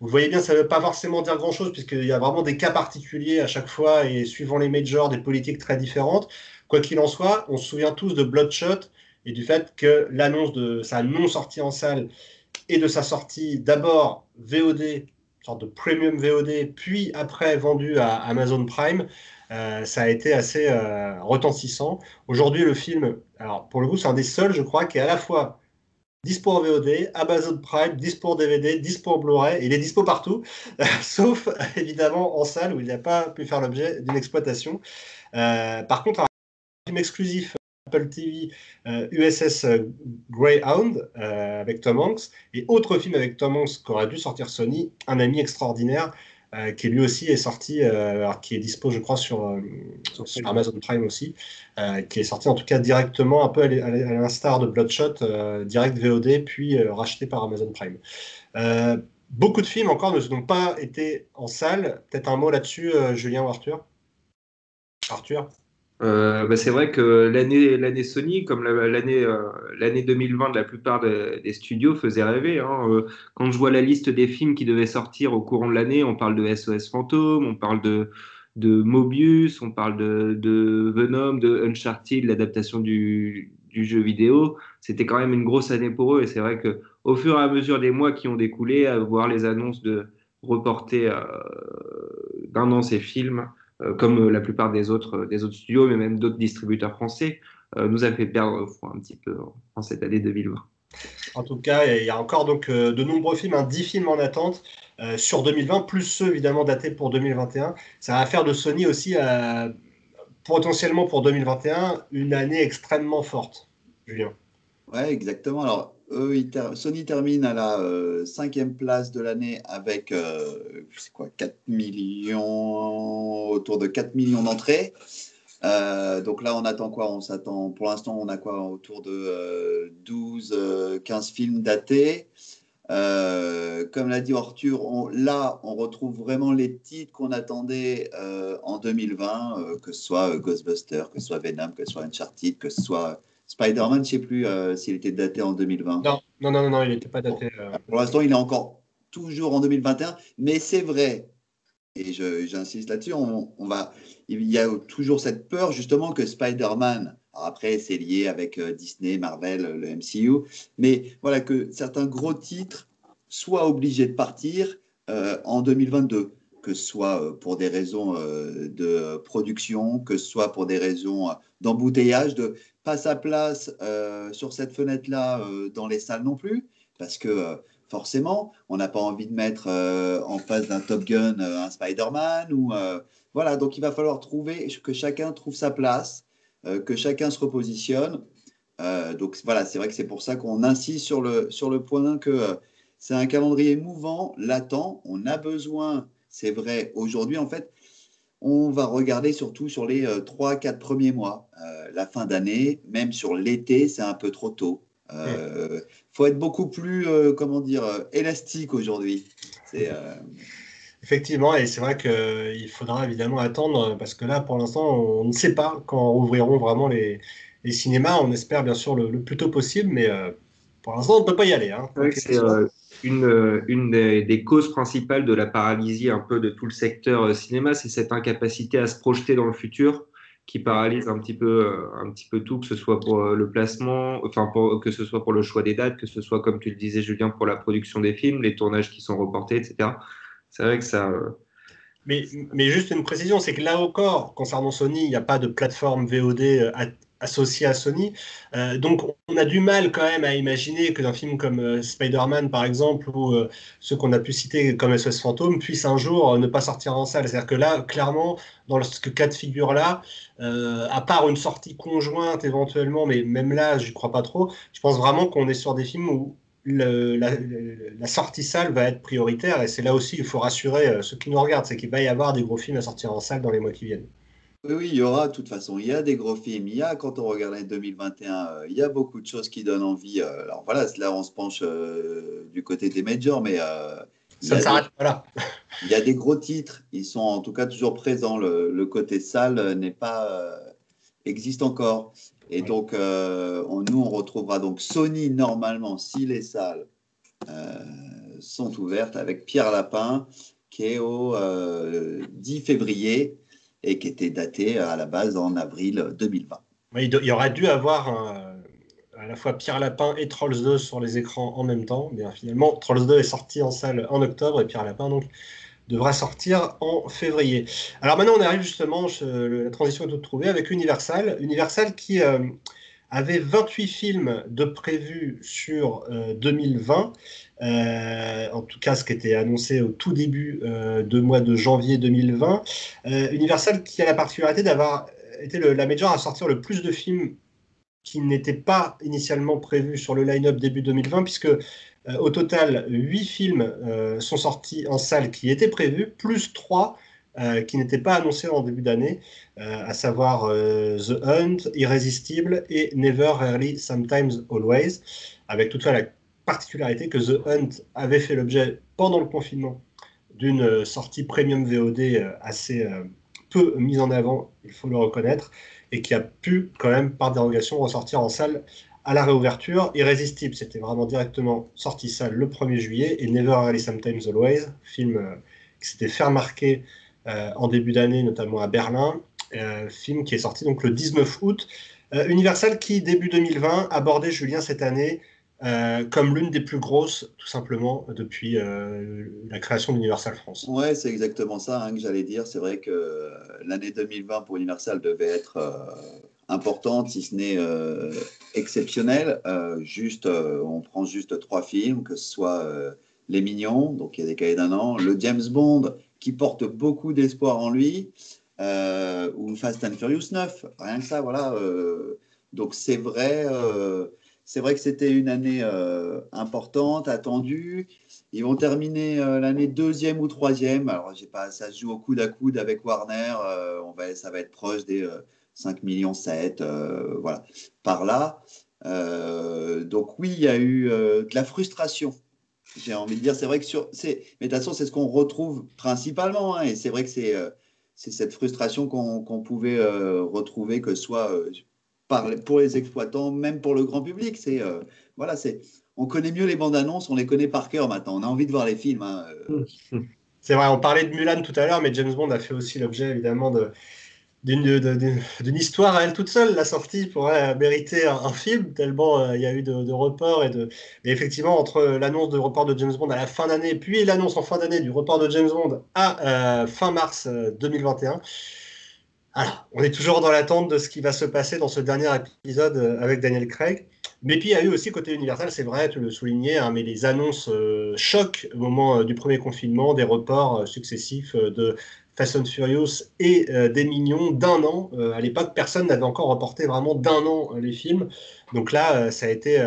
vous voyez bien, ça ne veut pas forcément dire grand-chose, puisqu'il y a vraiment des cas particuliers à chaque fois, et suivant les majors, des politiques très différentes. Quoi qu'il en soit, on se souvient tous de Bloodshot et du fait que l'annonce de sa non-sortie en salle et de sa sortie d'abord VOD sorte de premium VOD, puis après vendu à Amazon Prime, euh, ça a été assez euh, retentissant. Aujourd'hui, le film, alors pour le coup, c'est un des seuls, je crois, qui est à la fois dispo en VOD, Amazon Prime, dispo en DVD, dispo en Blu-ray, il est dispo partout, sauf évidemment en salle où il n'a pas pu faire l'objet d'une exploitation. Euh, par contre, un film exclusif Apple TV, USS euh, Greyhound euh, avec Tom Hanks, et autre film avec Tom Hanks qu'aurait dû sortir Sony, Un ami extraordinaire, euh, qui lui aussi est sorti, qui est dispo, je crois, sur, Amazon Prime aussi, qui est sorti en tout cas directement, un peu à l'instar de Bloodshot, direct VOD, puis racheté par Amazon Prime. beaucoup de films encore ne sont pas été en salle. Peut-être un mot là-dessus, Julien ou Arthur? Arthur? Euh, bah, c'est vrai que l'année, Sony, comme l'année, euh, l'année 2020 de la plupart des studios, faisait rêver. Hein. Euh, quand je vois la liste des films qui devaient sortir au courant de l'année, on parle de SOS Fantôme, on parle de, Mobius, on parle de, Venom, de Uncharted, l'adaptation du, jeu vidéo. C'était quand même une grosse année pour eux et c'est vrai que au fur et à mesure des mois qui ont découlé, à voir les annonces de reporter d'un an ces films, euh, comme euh, la plupart des autres, euh, des autres studios, mais même d'autres distributeurs français, nous a fait perdre un petit peu en cette année 2020. En tout cas, il y a encore donc de nombreux films, 10 films en attente sur 2020, plus ceux évidemment datés pour 2021. Ça va faire de Sony aussi, potentiellement pour 2021, une année extrêmement forte. Julien. Ouais, exactement. Alors, Sony termine à la cinquième place de l'année avec quoi, 4 millions, autour de 4 millions d'entrées. donc là, on attend quoi? On s'attend, pour l'instant, on a quoi? Autour de 12, 15 films datés. Euh, comme l'a dit Arthur, là, on retrouve vraiment les titres qu'on attendait euh, en 2020, euh, que ce soit Ghostbusters, que ce soit Venom, que ce soit Uncharted, que ce soit Spider-Man, je ne sais plus s'il était daté en 2020. Non, non, non, non, il n'était pas daté. Pour l'instant, il est encore toujours en 2021, mais c'est vrai, et j'insiste là-dessus, on, va, il y a toujours cette peur justement que Spider-Man après, c'est lié avec euh, Disney, Marvel, le MCU. Mais voilà que certains gros titres soient obligés de partir euh, en 2022, que ce soit euh, pour des raisons de production, que ce soit pour des raisons d'embouteillage, de pas sa place sur cette fenêtre-là dans les salles non plus, parce que forcément, on n'a pas envie de mettre en face d'un Top Gun un Spider-Man ou voilà. Donc, il va falloir trouver que chacun trouve sa place euh, que chacun se repositionne. Euh, donc voilà, c'est vrai que c'est pour ça qu'on insiste sur le, sur le point que euh, c'est un calendrier mouvant, latent. On a besoin, c'est vrai, aujourd'hui en fait, on va regarder surtout sur les 3-4 premiers mois. la fin d'année, même sur l'été, c'est un peu trop tôt. Il faut être beaucoup plus, comment dire, élastique aujourd'hui. Effectivement, et c'est vrai qu'il faudra évidemment attendre parce que là, pour l'instant, on ne sait pas quand ouvriront vraiment les, cinémas. On espère bien sûr le, plus tôt possible, mais euh, pour l'instant, on ne peut pas y aller. Hein. c'est euh, une, une des, causes principales de la paralysie un peu de tout le secteur euh, cinéma, c'est cette incapacité à se projeter dans le futur qui paralyse un petit peu, un petit peu tout, que ce soit pour le placement, enfin que ce soit pour le choix des dates, que ce soit comme tu le disais Julien pour la production des films, les tournages qui sont reportés, etc c'est vrai que ça. Euh, mais, mais, juste une précision, c'est que là encore, concernant Sony, il n'y a pas de plateforme VOD euh, associée à Sony. Euh, donc on a du mal quand même à imaginer que d'un film comme Spider-Man, par exemple, ou ceux qu'on a pu citer comme SOS Fantôme, puisse un jour ne pas sortir en salle. C'est-à-dire que là, clairement, dans ce cas de figure-là, à part une sortie conjointe éventuellement, mais même là, je ne crois pas trop, je pense vraiment qu'on est sur des films où la, sortie salle va être prioritaire et c'est là aussi il faut rassurer euh, ceux qui nous regardent, c'est qu'il va y avoir des gros films à sortir en salle dans les mois qui viennent. Oui, oui, il y aura de toute façon, il y a des gros films, il y a quand on regarde l'année 2021, euh, il y a beaucoup de choses qui donnent envie. Euh, alors voilà, là on se penche du côté des majors, mais ça s'arrête pas Il y a des gros titres, ils sont en tout cas toujours présents. Le, le côté salle n'est pas existe encore. Et donc, euh, nous, on retrouvera donc Sony normalement, si les salles euh, sont ouvertes, avec Pierre Lapin, qui est au 10 euh, février et qui était daté à la base en avril 2020. il, y aurait dû avoir à la fois Pierre Lapin et Trolls 2 sur les écrans en même temps. Mais finalement, Trolls 2 est sorti en salle en octobre et Pierre Lapin, donc, devra sortir en février. Alors maintenant, on arrive justement, la transition est toute trouvée, avec Universal. Universal qui euh, avait 28 films de prévus sur 2020. Euh, euh, en tout cas, ce qui était annoncé au tout début du mois de janvier 2020. Universal qui a la particularité d'avoir été la major à sortir le plus de films qui n'étaient pas initialement prévus sur le line-up début 2020, puisque euh, au total, 8 films euh, sont sortis en salle qui étaient prévus, plus 3 euh, qui n'étaient pas annoncés en début d'année, à savoir The Hunt, Irrésistible et Never, Rarely, Sometimes, Always, avec toutefois la particularité que The Hunt avait fait l'objet pendant le confinement d'une sortie premium VOD assez peu mise en avant, il faut le reconnaître, et qui a pu quand même par dérogation ressortir en salle à la réouverture. Irrésistible, c'était vraiment directement sorti ça le 1er juillet. Et Never Really Sometimes Always, film euh, qui s'était fait remarquer euh, en début d'année, notamment à Berlin. Euh, film qui est sorti donc le 19 août. Universal qui, début 2020, abordait Julien cette année comme l'une des plus grosses, tout simplement, depuis la création d'Universal France. Ouais, c'est exactement ça hein, que j'allais dire. C'est vrai que l'année 2020 pour Universal devait être importante, si ce n'est euh, exceptionnelle. Euh, juste, euh, on prend juste trois films, que ce soit Les Mignons, donc il y a des cahiers d'un an, le James Bond, qui porte beaucoup d'espoir en lui, ou Fast and Furious 9, rien que ça, voilà. donc c'est vrai, c'est vrai que c'était une année importante, attendue. Ils vont terminer l'année deuxième ou troisième. Alors, j'ai pas, ça se joue au coude à coude avec Warner. on va, ça va être proche des 5 millions 7, voilà, par là. donc oui, il y a eu de la frustration j'ai envie de dire, c'est vrai que sur. Mais de toute façon, c'est ce qu'on retrouve principalement. Hein, et c'est vrai que c'est euh, cette frustration qu'on pouvait euh, retrouver, que ce soit euh, par, pour les exploitants, même pour le grand public. C'est voilà, c'est on connaît mieux les bandes annonces, on les connaît par cœur maintenant. On a envie de voir les films. Hein, c'est vrai, on parlait de Mulan tout à l'heure, mais James Bond a fait aussi l'objet évidemment de, d'une histoire à elle toute seule. La sortie pourrait mériter un, film, tellement euh, il y a eu de, reports. Et de... Mais effectivement, entre l'annonce de report de James Bond à la fin d'année, puis l'annonce en fin d'année du report de James Bond à euh, fin mars 2021, euh, alors, on est toujours dans l'attente de ce qui va se passer dans ce dernier épisode avec Daniel Craig. Mais puis il y a eu aussi côté Universal, c'est vrai, tu le soulignais, hein, mais les annonces choc au moment du premier confinement, des reports successifs de Fast and Furious et euh, des Mignons d'un an. Euh, à l'époque, personne n'avait encore reporté vraiment d'un an euh, les films. Donc là, ça a été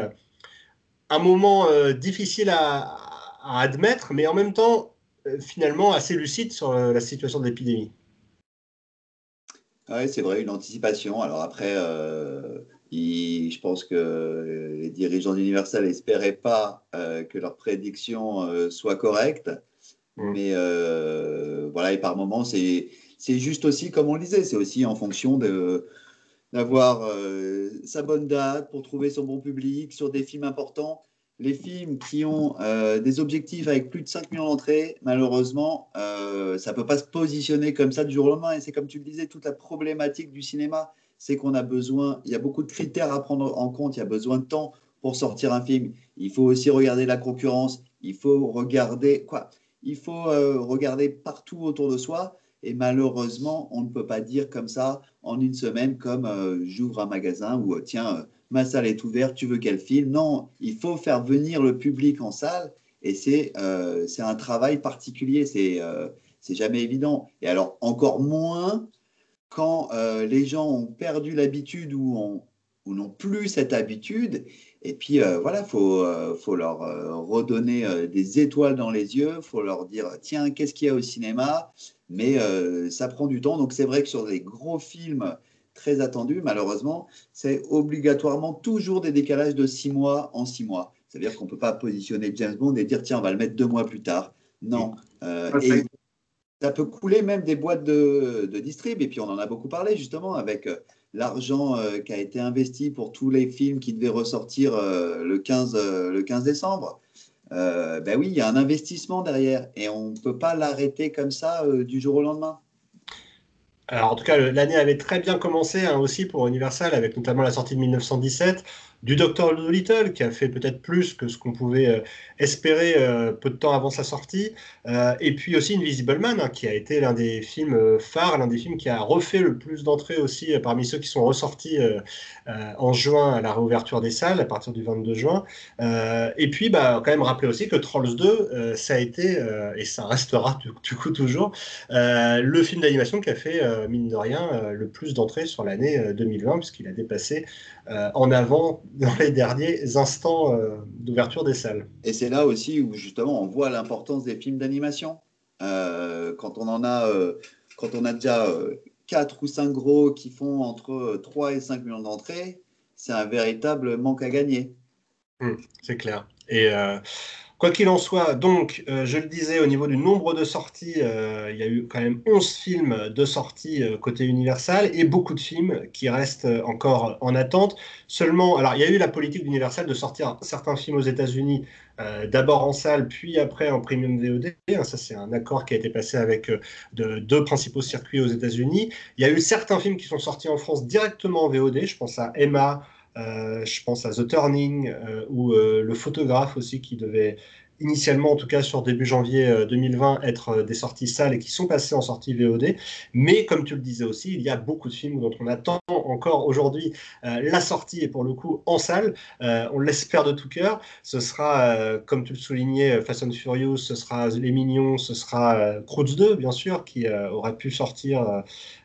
un moment difficile à, admettre, mais en même temps, finalement, assez lucide sur la situation de l'épidémie. Oui, c'est vrai, une anticipation. Alors après, je pense que les dirigeants d'Universal n'espéraient pas que leurs prédictions soient correctes. Mm. Mais euh, voilà, et par moments, c'est juste aussi, comme on le disait, c'est aussi en fonction de d'avoir euh, sa bonne date pour trouver son bon public sur des films importants. Les films qui ont euh, des objectifs avec plus de 5 millions d'entrées, malheureusement, ça ne peut pas se positionner comme ça du jour au lendemain. Et c'est comme tu le disais, toute la problématique du cinéma, c'est qu'on a besoin, il y a beaucoup de critères à prendre en compte, il y a besoin de temps pour sortir un film. Il faut aussi regarder la concurrence, il faut regarder quoi? Il faut euh, regarder partout autour de soi. Et malheureusement, on ne peut pas dire comme ça en une semaine, comme euh, j'ouvre un magasin ou euh, tiens, ma salle est ouverte, tu veux quel film Non, il faut faire venir le public en salle et c'est un travail particulier, c'est c'est jamais évident. Et alors, encore moins quand les gens ont perdu l'habitude ou, ou n'ont plus cette habitude et puis euh, voilà, il faut, euh, faut, leur euh, redonner des étoiles dans les yeux, faut leur dire tiens, qu'est-ce qu'il y a au cinéma? Mais ça prend du temps. Donc c'est vrai que sur des gros films très attendus, malheureusement, c'est obligatoirement toujours des décalages de six mois en six mois. C'est-à-dire qu'on ne peut pas positionner James Bond et dire tiens, on va le mettre deux mois plus tard. Non. Ah, et ça peut couler même des boîtes de, de distrib. Et puis on en a beaucoup parlé justement avec l'argent euh, qui a été investi pour tous les films qui devaient ressortir euh, le, 15, euh, le 15 décembre, ben oui, il y a un investissement derrière et on ne peut pas l'arrêter comme ça du jour au lendemain. Alors en tout cas, l'année avait très bien commencé hein, aussi pour Universal, avec notamment la sortie de 1917 du Docteur Dolittle, qui a fait peut-être plus que ce qu'on pouvait euh, espérer euh, peu de temps avant sa sortie, euh, et puis aussi Invisible Man, hein, qui a été l'un des films phares, l'un des films qui a refait le plus d'entrées aussi parmi ceux qui sont ressortis en juin à la réouverture des salles, à partir du 22 juin. et puis, bah, quand même rappeler aussi que Trolls 2, ça a été, et ça restera du, coup toujours, le film d'animation qui a fait, mine de rien, le plus d'entrées sur l'année 2020, puisqu'il a dépassé en avant dans les derniers instants euh, d'ouverture des salles. Et c'est là aussi où justement on voit l'importance des films d'animation. Euh, quand on en a, euh, quand on a déjà 4 ou 5 gros qui font entre 3 et 5 millions d'entrées, c'est un véritable manque à gagner. Hum, c'est clair. Et Quoi qu'il en soit, donc, euh, je le disais, au niveau du nombre de sorties, euh, il y a eu quand même 11 films de sortie euh, côté Universal et beaucoup de films qui restent encore en attente. Seulement, alors, il y a eu la politique d'Universal de sortir certains films aux États-Unis, d'abord en salle, puis après en premium VOD. Hein, ça, c'est un accord qui a été passé avec de, deux principaux circuits aux États-Unis. Il y a eu certains films qui sont sortis en France directement en VOD. Je pense à Emma. Je pense à The Turning ou Le Photographe aussi qui devait initialement en tout cas sur début janvier 2020 être des sorties salles et qui sont passées en sortie VOD. Mais comme tu le disais aussi, il y a beaucoup de films dont on attend encore aujourd'hui la sortie et pour le coup en salle. on l'espère de tout cœur. Ce sera, comme tu le soulignais, Fast and Furious, ce sera Les Mignons, ce sera Croods 2 bien sûr qui aurait pu sortir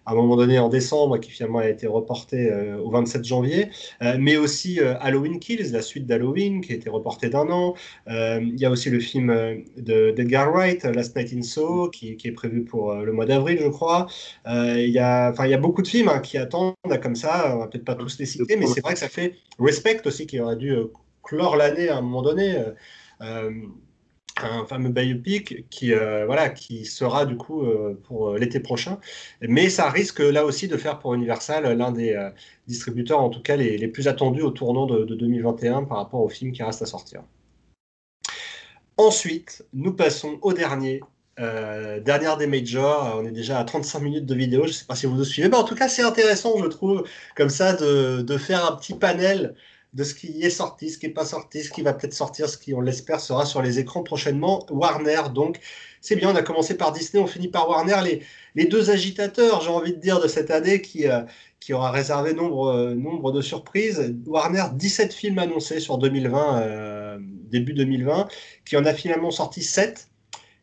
à un moment donné en décembre, qui finalement a été reporté euh, au 27 janvier, euh, mais aussi euh, Halloween Kills, la suite d'Halloween, qui a été reportée d'un an. Il y a aussi le film d'Edgar Wright, Last Night in Soho, qui, est prévu pour le mois d'avril, je crois. Il y, a, il y a beaucoup de films hein, qui attendent comme ça, on va peut-être pas tous les citer, mais c'est vrai que ça fait Respect aussi, qui aurait dû clore l'année à un moment donné un fameux biopic qui, euh, voilà, qui sera du coup euh, pour euh, l'été prochain. Mais ça risque là aussi de faire pour Universal l'un des distributeurs, en tout cas les, les, plus attendus au tournant de, 2021 par rapport au film qui reste à sortir. Ensuite, nous passons au dernier. dernière des majors, on est déjà à 35 minutes de vidéo, je ne sais pas si vous nous suivez, mais en tout cas c'est intéressant je trouve comme ça de, de faire un petit panel de ce qui est sorti, ce qui n'est pas sorti, ce qui va peut-être sortir, ce qui, on l'espère, sera sur les écrans prochainement. Warner, donc, c'est bien, on a commencé par Disney, on finit par Warner, les, les deux agitateurs, j'ai envie de dire, de cette année qui, euh, qui aura réservé nombre, euh, nombre de surprises. Warner, 17 films annoncés sur 2020, euh, début 2020, qui en a finalement sorti 7.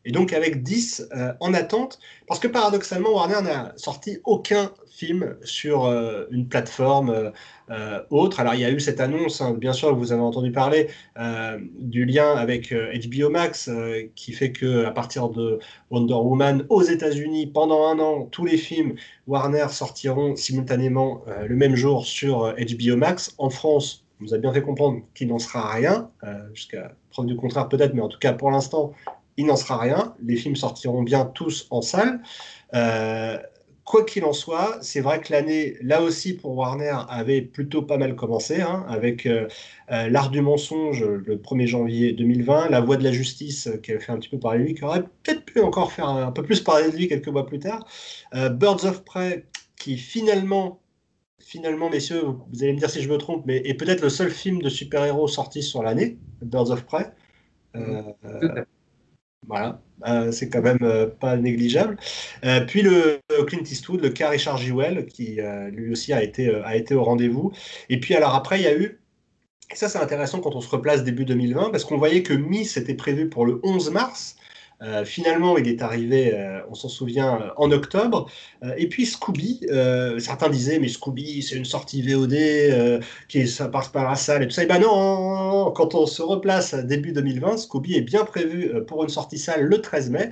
Et donc avec 10 en attente, parce que paradoxalement, Warner n'a sorti aucun film sur une plateforme euh, autre. Alors il y a eu cette annonce, hein, bien sûr, vous avez entendu parler euh, du lien avec HBO euh, Max, qui fait que à partir de Wonder Woman aux États-Unis, pendant un an, tous les films Warner sortiront simultanément le même jour sur HBO Max. En France, on nous a bien fait comprendre qu'il n'en sera rien, jusqu'à preuve du contraire peut-être, mais en tout cas pour l'instant, il n'en sera rien. Les films sortiront bien tous en salle. Quoi qu'il en soit, c'est vrai que l'année, là aussi pour Warner, avait plutôt pas mal commencé, hein, avec euh, euh, L'Art du mensonge le 1er janvier 2020, La Voix de la justice qui avait fait un petit peu parler de lui, qui aurait peut-être pu encore faire un, peu plus parler de lui quelques mois plus tard, euh, Birds of Prey qui finalement, finalement, messieurs, vous allez me dire si je me trompe, mais est peut-être le seul film de super-héros sorti sur l'année, Birds of Prey. Voilà, euh, c'est quand même euh, pas négligeable. Euh, puis le Clint Eastwood, le cas Richard Jewell, qui lui aussi a été, a été au rendez-vous. Et puis alors après, il y a eu, et ça c'est intéressant quand on se replace début 2020, parce qu'on voyait que Miss était prévu pour le 11 mars. Euh, finalement, il est arrivé, euh, on s'en souvient, euh, en octobre. et puis Scooby, certains disaient, mais Scooby, c'est une sortie VOD, qui ça passe par la salle et tout ça. Et ben non, quand on se replace début 2020, Scooby est bien prévu pour une sortie salle le 13 mai.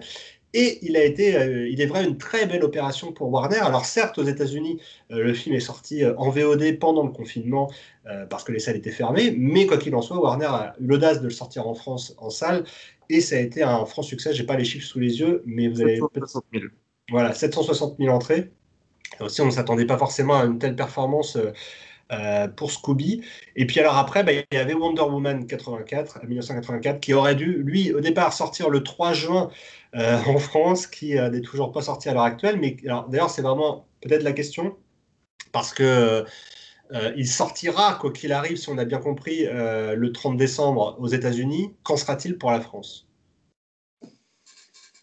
Et il a été, il est vrai, une très belle opération pour Warner. Alors certes, aux États-Unis, le film est sorti en VOD pendant le confinement parce que les salles étaient fermées, mais quoi qu'il en soit, Warner a eu l'audace de le sortir en France en salle et ça a été un franc succès. J'ai pas les chiffres sous les yeux, mais vous avez 760 000. Voilà, 760 000 entrées. aussi, on ne s'attendait pas forcément à une telle performance euh, euh, pour Scooby. Et puis alors après, bah, il y avait Wonder Woman 84, 1984, qui aurait dû, lui, au départ, sortir le 3 juin euh, en France, qui n'est toujours pas sorti à l'heure actuelle. Mais d'ailleurs, c'est vraiment peut-être la question, parce que euh, il sortira, quoi qu'il arrive, si on a bien compris, euh, le 30 décembre aux États-Unis. Qu'en sera-t-il pour la France?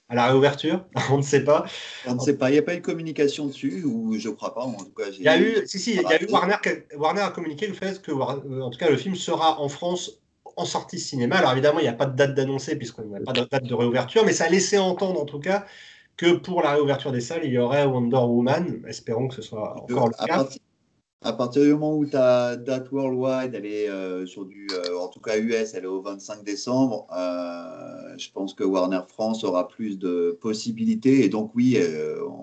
À la réouverture? On ne sait pas. On ne sait pas. Il n'y a pas eu de communication dessus, ou je ne crois pas. En tout cas, il y a eu, si, si, il y a eu Warner, Warner a communiqué le fait que, euh, en tout cas, le film sera en France en sortie cinéma. Alors évidemment, il n'y a pas de date d'annoncer puisqu'on n'a pas de date de réouverture, mais ça a laissé entendre en tout cas que pour la réouverture des salles, il y aurait Wonder Woman. Espérons que ce soit encore le cas. À partir du moment où ta date worldwide, elle est euh, sur du, euh, en tout cas US, elle est au 25 décembre, euh, je pense que Warner France aura plus de possibilités. Et donc, oui,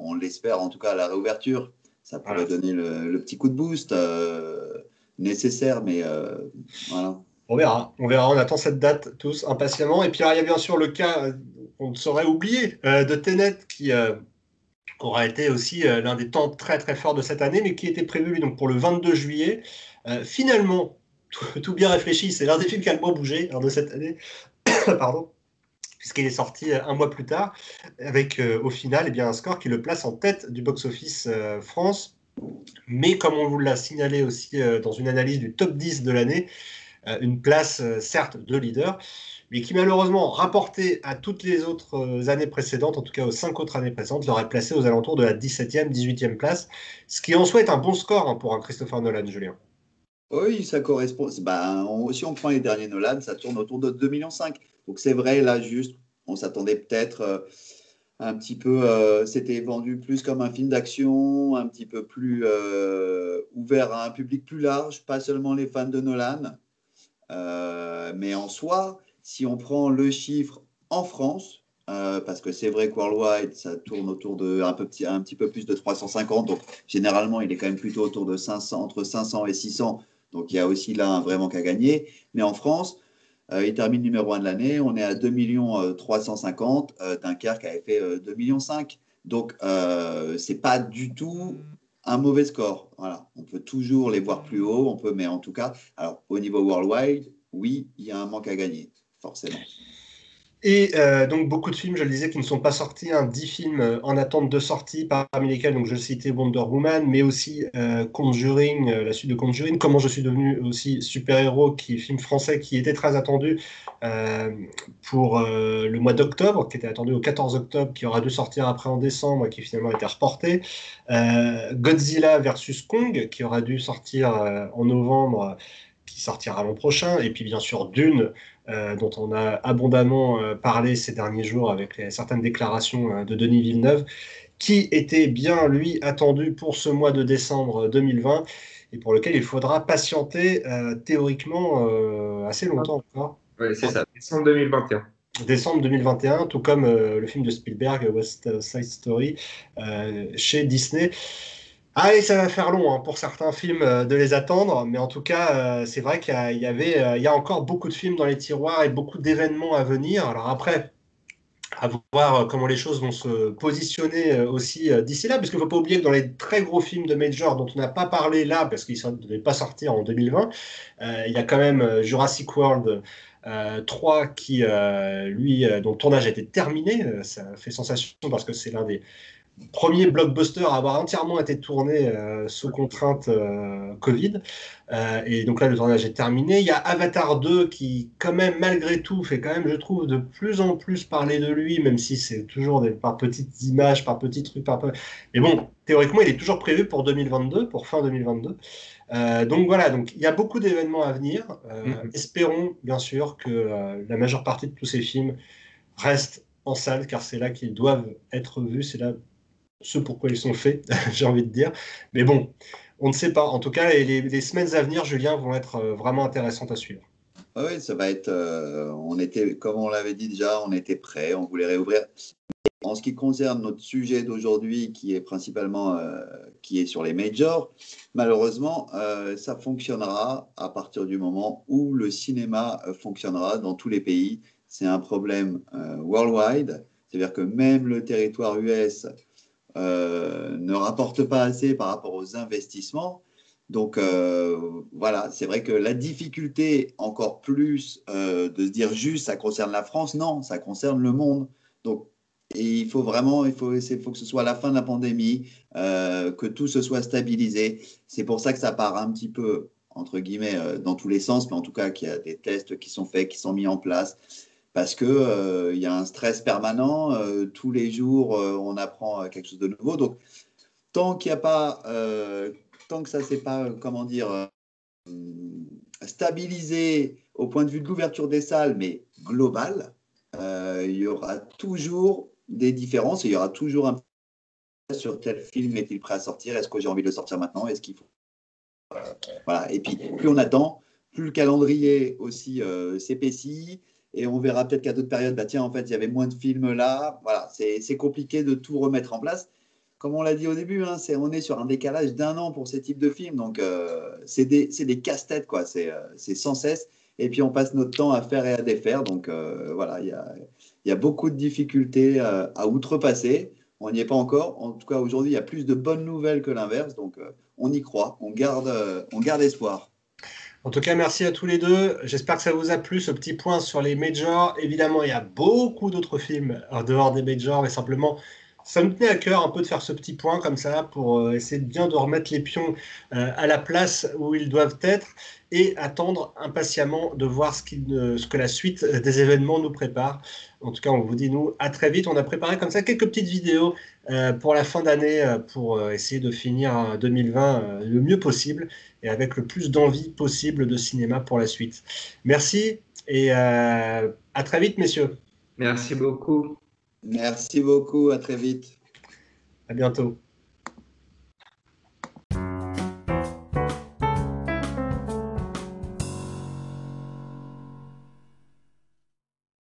on l'espère, en tout cas, à la réouverture, ça pourrait donner le, petit coup de boost nécessaire, mais voilà. On verra, on verra, on attend cette date tous impatiemment. Et puis, il y a bien sûr le cas, on ne saurait oublier, de Tenet qui aura été aussi euh, l'un des temps très très forts de cette année, mais qui était prévu donc pour le 22 juillet. Euh, finalement, tout, bien réfléchi, c'est l'un des films qui a le moins bougé de cette année, pardon, puisqu'il est sorti euh, un mois plus tard, avec au final eh bien, un score qui le place en tête du box-office France. Mais comme on vous l'a signalé aussi dans une analyse du top 10 de l'année, une place certes de leader, mais qui malheureusement, rapporté à toutes les autres années précédentes, en tout cas aux cinq autres années précédentes, l'aurait placé aux alentours de la 17e, 18e place, ce qui en soi est un bon score hein, pour un Christopher Nolan, Julien. Oui, ça correspond. Ben, si on prend les derniers Nolan, ça tourne autour de 2,5 millions. Donc c'est vrai, là, juste, on s'attendait peut-être euh, un petit peu. Euh, c'était vendu plus comme un film d'action, un petit peu plus euh, ouvert à un public plus large, pas seulement les fans de Nolan. mais en soi, si on prend le chiffre en France, parce que c'est vrai que Worldwide, ça tourne autour de un, peu, un petit peu plus de 350. Donc, généralement, il est quand même plutôt autour de 500, entre 500 et 600 donc il y a aussi là un vrai manque à gagner. Mais en France, euh, il termine numéro 1 de l'année. On est à 2 350 euh, Dunkerque avait fait 2 euh, millions 5. Donc euh, c'est pas du tout un mauvais score. Voilà. On peut toujours les voir plus haut, on peut, mais en tout cas, alors au niveau worldwide, oui, il y a un manque à gagner, forcément. Et euh, donc beaucoup de films, je le disais, qui ne sont pas sortis, hein, 10 films euh, en attente de sortie, parmi lesquels donc, je citais Wonder Woman, mais aussi euh, Conjuring, la suite de Conjuring, Comment je suis devenu aussi super-héros, qui est film français qui était très attendu pour le mois d'octobre, qui était attendu au 14 octobre, qui aura dû sortir après en décembre, qui finalement a été reporté. Godzilla versus Kong, qui aura dû sortir en novembre, qui sortira l'an prochain, et puis bien sûr Dune, euh, dont on a abondamment euh, parlé ces derniers jours avec certaines déclarations euh, de Denis Villeneuve, qui était bien, lui, attendu pour ce mois de décembre 2020 et pour lequel il faudra patienter théoriquement assez longtemps encore. Oui, c'est ça, décembre 2021 décembre 2021, tout comme le film de Spielberg, West Side Story, chez Disney. Ah, ça va faire long hein, pour certains films euh, de les attendre, mais en tout cas, euh, c'est vrai qu'il y, avait, euh, il y a encore beaucoup de films dans les tiroirs et beaucoup d'événements à venir. Alors après, à voir comment les choses vont se positionner aussi d'ici là, parce qu'il ne faut pas oublier que dans les très gros films de Major dont on n'a pas parlé là, parce qu'ils ne devaient pas sortir en 2020, il y a quand même Jurassic World 3 qui, lui, dont le tournage a été terminé. ça fait sensation parce que c'est l'un des premier blockbuster à avoir entièrement été tourné euh, sous contrainte euh, Covid. Euh, et donc là, le tournage est terminé. Il y a Avatar 2 qui, quand même, malgré tout, fait quand même, je trouve, de plus en plus parler de lui, même si c'est toujours des, par petites images, par petits trucs. Par... Mais bon, théoriquement, il est toujours prévu pour 2022, pour fin 2022. donc voilà, donc il y a beaucoup d'événements à venir. Mm-hmm. Espérons bien sûr que la majeure partie de tous ces films restent en salle, car c'est là qu'ils doivent être vus, c'est là ce pourquoi ils sont faits, j'ai envie de dire. Mais bon, on ne sait pas. En tout cas, les, semaines à venir, Julien, vont être euh, vraiment intéressantes à suivre. Ah oui, ça va être. Euh, on était, comme on l'avait dit déjà, on était prêt, on voulait réouvrir. En ce qui concerne notre sujet d'aujourd'hui, qui est principalement euh, qui est sur les majors, malheureusement, ça fonctionnera à partir du moment où le cinéma fonctionnera dans tous les pays. C'est un problème worldwide, c'est-à-dire que même le territoire US euh, ne rapporte pas assez par rapport aux investissements. Donc euh, voilà, c'est vrai que la difficulté encore plus euh, de se dire juste ça concerne la France, non, ça concerne le monde. Donc il faut vraiment, il faut, il faut que ce soit la fin de la pandémie, que tout se soit stabilisé. C'est pour ça que ça part un petit peu entre guillemets dans tous les sens, mais en tout cas qu'il y a des tests qui sont faits, qui sont mis en place parce qu'il euh, y a un stress permanent. Euh, tous les jours, euh, on apprend quelque chose de nouveau. Donc, tant qu'il a pas, tant que ça ne s'est pas, comment dire, stabilisé au point de vue de l'ouverture des salles, mais global, il y aura toujours des différences. il y aura toujours un sur tel film est-il prêt à sortir Est-ce que j'ai envie de le sortir maintenant Est-ce qu'il faut Voilà. Et puis, plus on attend, plus le calendrier aussi s'épaissit et on verra peut-être qu'à d'autres périodes, bah, tiens, en fait, il y avait moins de films là. Voilà, c'est compliqué de tout remettre en place. Comme on l'a dit au début, hein, on est sur un décalage d'un an pour ces types de films. Donc, euh, c'est des, des casse-têtes, quoi. Euh, c'est sans cesse. Et puis, on passe notre temps à faire et à défaire. Donc, euh, voilà, il y a, y a, beaucoup de difficultés à outrepasser. On n'y est pas encore. En tout cas, aujourd'hui, il y a plus de bonnes nouvelles que l'inverse. Donc, on y croit. On garde, on garde espoir. En tout cas, merci à tous les deux. J'espère que ça vous a plu, ce petit point sur les majors. Évidemment, il y a beaucoup d'autres films en dehors des majors, mais simplement, ça me tenait à cœur un peu de faire ce petit point comme ça pour essayer de bien de remettre les pions à la place où ils doivent être et attendre impatiemment de voir ce, ce, que la suite des événements nous prépare. En tout cas, on vous dit, nous, à très vite. On a préparé comme ça quelques petites vidéos euh, pour la fin d'année euh, pour euh, essayer de finir 2020 le mieux possible et avec le plus d'envie possible de cinéma pour la suite. Merci et à très vite, messieurs. Merci beaucoup. Merci beaucoup. À très vite. À bientôt.